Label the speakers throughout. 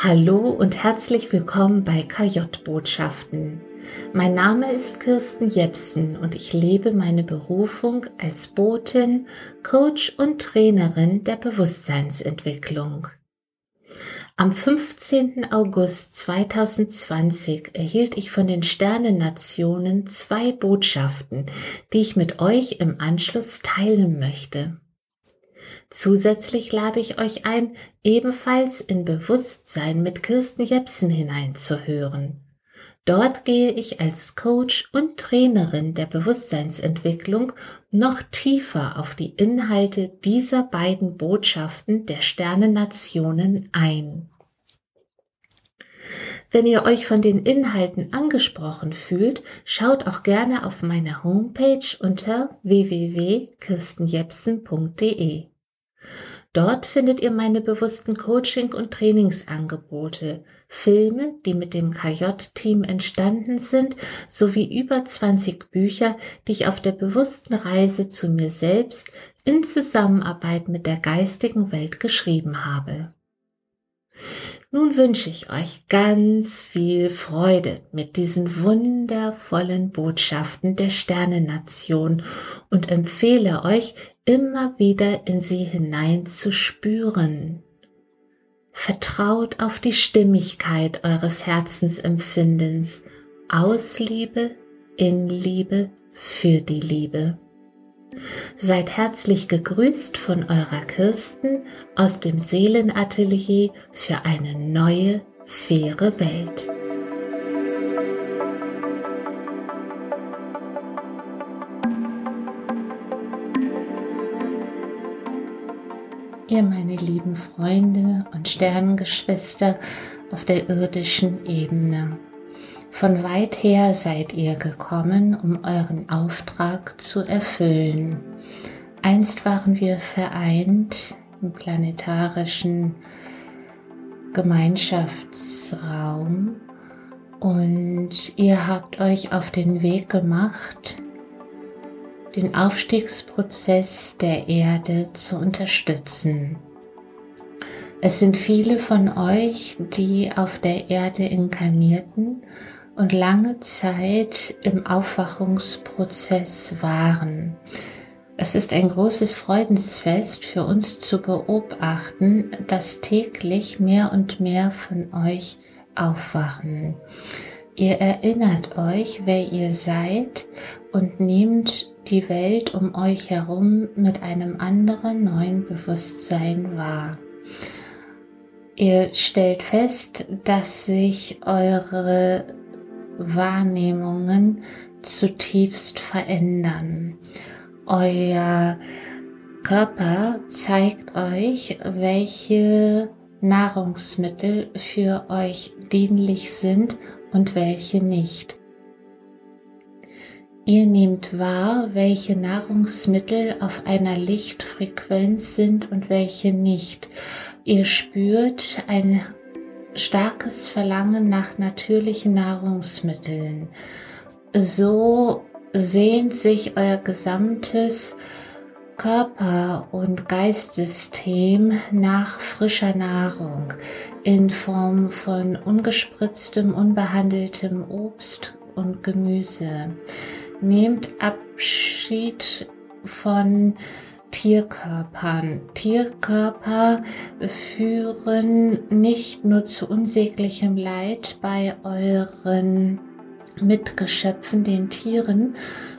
Speaker 1: Hallo und herzlich willkommen bei KJ-Botschaften. Mein Name ist Kirsten Jepsen und ich lebe meine Berufung als Botin, Coach und Trainerin der Bewusstseinsentwicklung. Am 15. August 2020 erhielt ich von den Sternennationen zwei Botschaften, die ich mit euch im Anschluss teilen möchte. Zusätzlich lade ich euch ein, ebenfalls in Bewusstsein mit Kirsten Jepsen hineinzuhören. Dort gehe ich als Coach und Trainerin der Bewusstseinsentwicklung noch tiefer auf die Inhalte dieser beiden Botschaften der Sternennationen ein. Wenn ihr euch von den Inhalten angesprochen fühlt, schaut auch gerne auf meine Homepage unter www.kirstenjepsen.de. Dort findet ihr meine bewussten Coaching- und Trainingsangebote, Filme, die mit dem KJ-Team entstanden sind, sowie über 20 Bücher, die ich auf der bewussten Reise zu mir selbst in Zusammenarbeit mit der geistigen Welt geschrieben habe. Nun wünsche ich euch ganz viel Freude mit diesen wundervollen Botschaften der Sternennation und empfehle euch, immer wieder in sie hinein zu spüren. Vertraut auf die Stimmigkeit eures Herzensempfindens aus Liebe, in Liebe, für die Liebe. Seid herzlich gegrüßt von eurer Kirsten aus dem Seelenatelier für eine neue, faire Welt. Ihr meine lieben Freunde und Sternengeschwister auf der irdischen Ebene. Von weit her seid ihr gekommen, um euren Auftrag zu erfüllen. Einst waren wir vereint im planetarischen Gemeinschaftsraum und ihr habt euch auf den Weg gemacht, den Aufstiegsprozess der Erde zu unterstützen. Es sind viele von euch, die auf der Erde inkarnierten und lange Zeit im Aufwachungsprozess waren. Es ist ein großes Freudensfest für uns zu beobachten, dass täglich mehr und mehr von euch aufwachen. Ihr erinnert euch, wer ihr seid und nehmt die Welt um euch herum mit einem anderen neuen Bewusstsein wahr. Ihr stellt fest, dass sich eure Wahrnehmungen zutiefst verändern. Euer Körper zeigt euch, welche Nahrungsmittel für euch dienlich sind und welche nicht. Ihr nehmt wahr, welche Nahrungsmittel auf einer Lichtfrequenz sind und welche nicht. Ihr spürt ein starkes Verlangen nach natürlichen Nahrungsmitteln. So sehnt sich euer gesamtes Körper- und Geistsystem nach frischer Nahrung in Form von ungespritztem, unbehandeltem Obst und Gemüse. Nehmt Abschied von Tierkörpern. Tierkörper führen nicht nur zu unsäglichem Leid bei euren Mitgeschöpfen, den Tieren,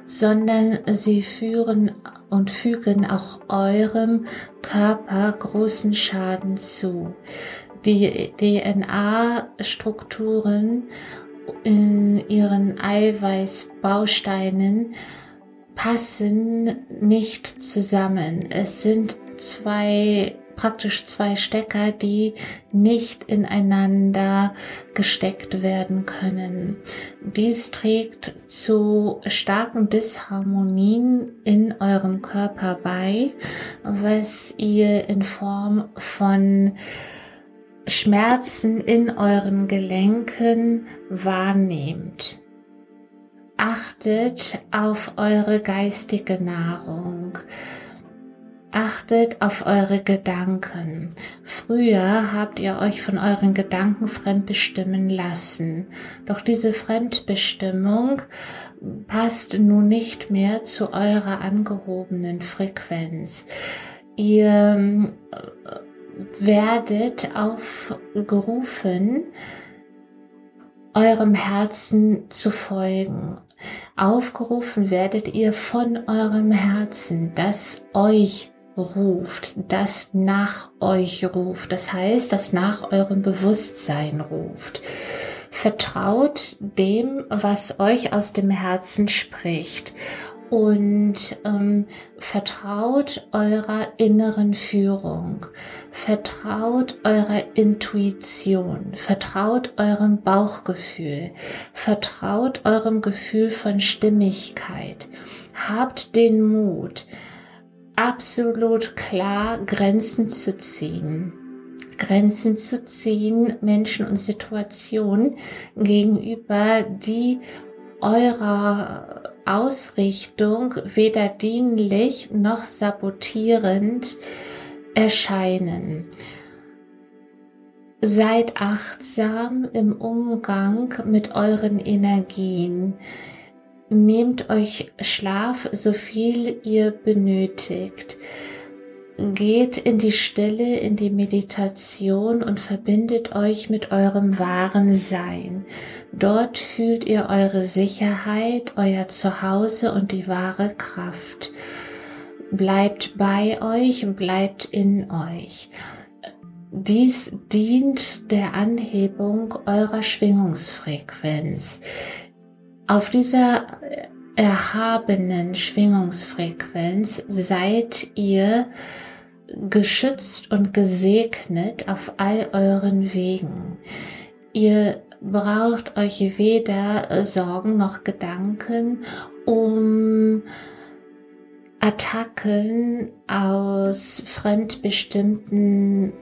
Speaker 1: sondern sie führen und fügen auch eurem Körper großen Schaden zu. Die DNA-Strukturen in ihren Eiweißbausteinen passen nicht zusammen. Es sind zwei praktisch zwei Stecker, die nicht ineinander gesteckt werden können. Dies trägt zu starken Disharmonien in eurem Körper bei, was ihr in Form von Schmerzen in euren Gelenken wahrnehmt achtet auf eure geistige Nahrung. Achtet auf eure Gedanken. Früher habt ihr euch von euren Gedanken fremdbestimmen lassen. Doch diese Fremdbestimmung passt nun nicht mehr zu eurer angehobenen Frequenz. Ihr äh, werdet aufgerufen, eurem Herzen zu folgen. Aufgerufen werdet ihr von eurem Herzen, das euch ruft, das nach euch ruft, das heißt, das nach eurem Bewusstsein ruft. Vertraut dem, was euch aus dem Herzen spricht und ähm, vertraut eurer inneren Führung, vertraut eurer Intuition, vertraut eurem Bauchgefühl, vertraut eurem Gefühl von Stimmigkeit. Habt den Mut, absolut klar Grenzen zu ziehen. Grenzen zu ziehen, Menschen und Situationen gegenüber, die eurer Ausrichtung weder dienlich noch sabotierend erscheinen. Seid achtsam im Umgang mit euren Energien. Nehmt euch Schlaf, so viel ihr benötigt. Geht in die Stille, in die Meditation und verbindet euch mit eurem wahren Sein. Dort fühlt ihr eure Sicherheit, euer Zuhause und die wahre Kraft. Bleibt bei euch und bleibt in euch. Dies dient der Anhebung eurer Schwingungsfrequenz. Auf dieser erhabenen Schwingungsfrequenz seid ihr geschützt und gesegnet auf all euren Wegen. Ihr braucht euch weder Sorgen noch Gedanken um Attacken aus fremdbestimmten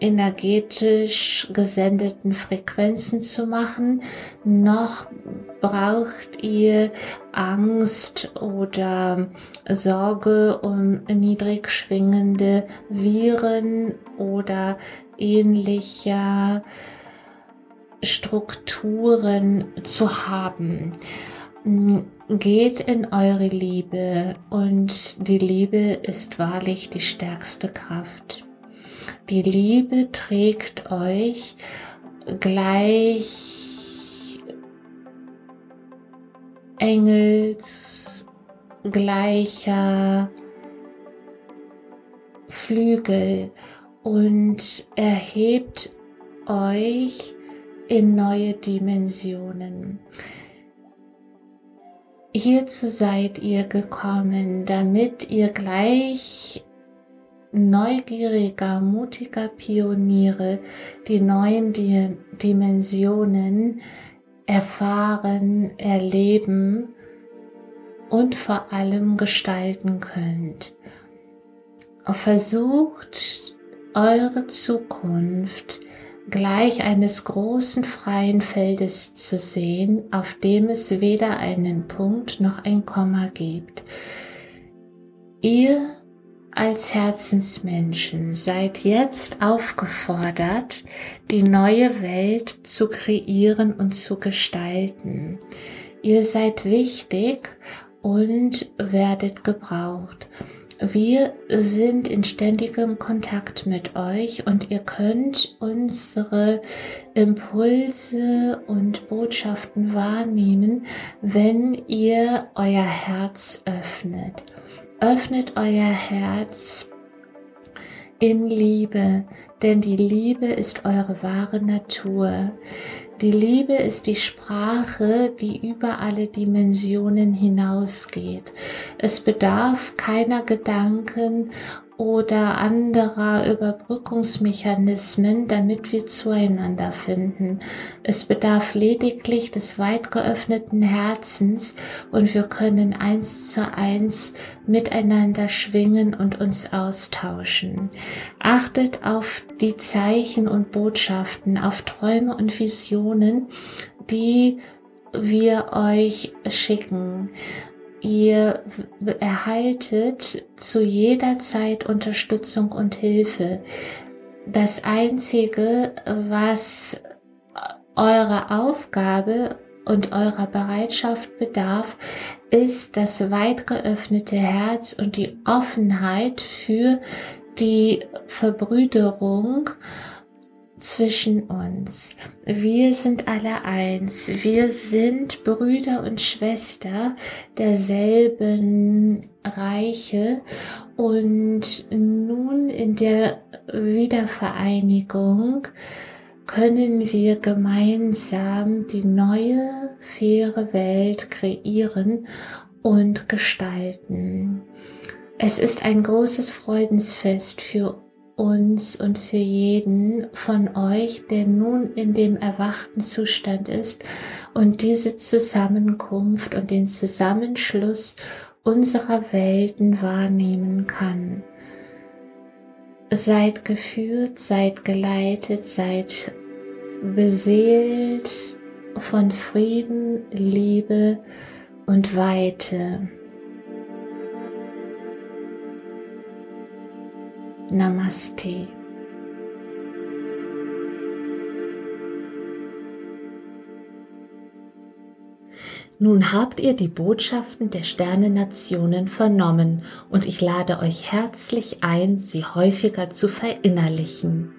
Speaker 1: energetisch gesendeten Frequenzen zu machen, noch braucht ihr Angst oder Sorge um niedrig schwingende Viren oder ähnlicher Strukturen zu haben. Geht in eure Liebe und die Liebe ist wahrlich die stärkste Kraft. Die Liebe trägt euch gleich Engels gleicher Flügel und erhebt euch in neue Dimensionen. Hierzu seid ihr gekommen, damit ihr gleich neugieriger, mutiger Pioniere die neuen Dimensionen erfahren, erleben und vor allem gestalten könnt. Versucht eure Zukunft gleich eines großen freien Feldes zu sehen, auf dem es weder einen Punkt noch ein Komma gibt. Ihr als Herzensmenschen seid jetzt aufgefordert, die neue Welt zu kreieren und zu gestalten. Ihr seid wichtig und werdet gebraucht. Wir sind in ständigem Kontakt mit euch und ihr könnt unsere Impulse und Botschaften wahrnehmen, wenn ihr euer Herz öffnet. Öffnet euer Herz in Liebe, denn die Liebe ist eure wahre Natur. Die Liebe ist die Sprache, die über alle Dimensionen hinausgeht. Es bedarf keiner Gedanken oder anderer Überbrückungsmechanismen, damit wir zueinander finden. Es bedarf lediglich des weit geöffneten Herzens und wir können eins zu eins miteinander schwingen und uns austauschen. Achtet auf die Zeichen und Botschaften, auf Träume und Visionen, die wir euch schicken. Ihr erhaltet zu jeder Zeit Unterstützung und Hilfe. Das Einzige, was eure Aufgabe und eurer Bereitschaft bedarf, ist das weit geöffnete Herz und die Offenheit für die Verbrüderung zwischen uns. Wir sind alle eins. Wir sind Brüder und Schwester derselben Reiche und nun in der Wiedervereinigung können wir gemeinsam die neue, faire Welt kreieren und gestalten. Es ist ein großes Freudensfest für uns und für jeden von euch, der nun in dem erwachten Zustand ist und diese Zusammenkunft und den Zusammenschluss unserer Welten wahrnehmen kann. Seid geführt, seid geleitet, seid beseelt von Frieden, Liebe und Weite. Namaste. Nun habt ihr die Botschaften der Sternennationen vernommen und ich lade euch herzlich ein, sie häufiger zu verinnerlichen.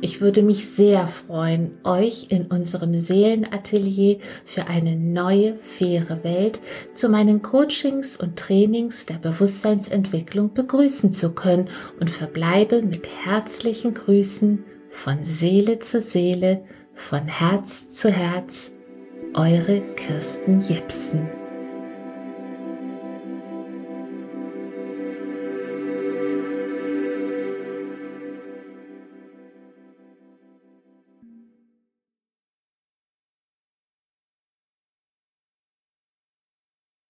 Speaker 1: Ich würde mich sehr freuen, euch in unserem Seelenatelier für eine neue, faire Welt zu meinen Coachings und Trainings der Bewusstseinsentwicklung begrüßen zu können und verbleibe mit herzlichen Grüßen von Seele zu Seele, von Herz zu Herz eure Kirsten Jepsen.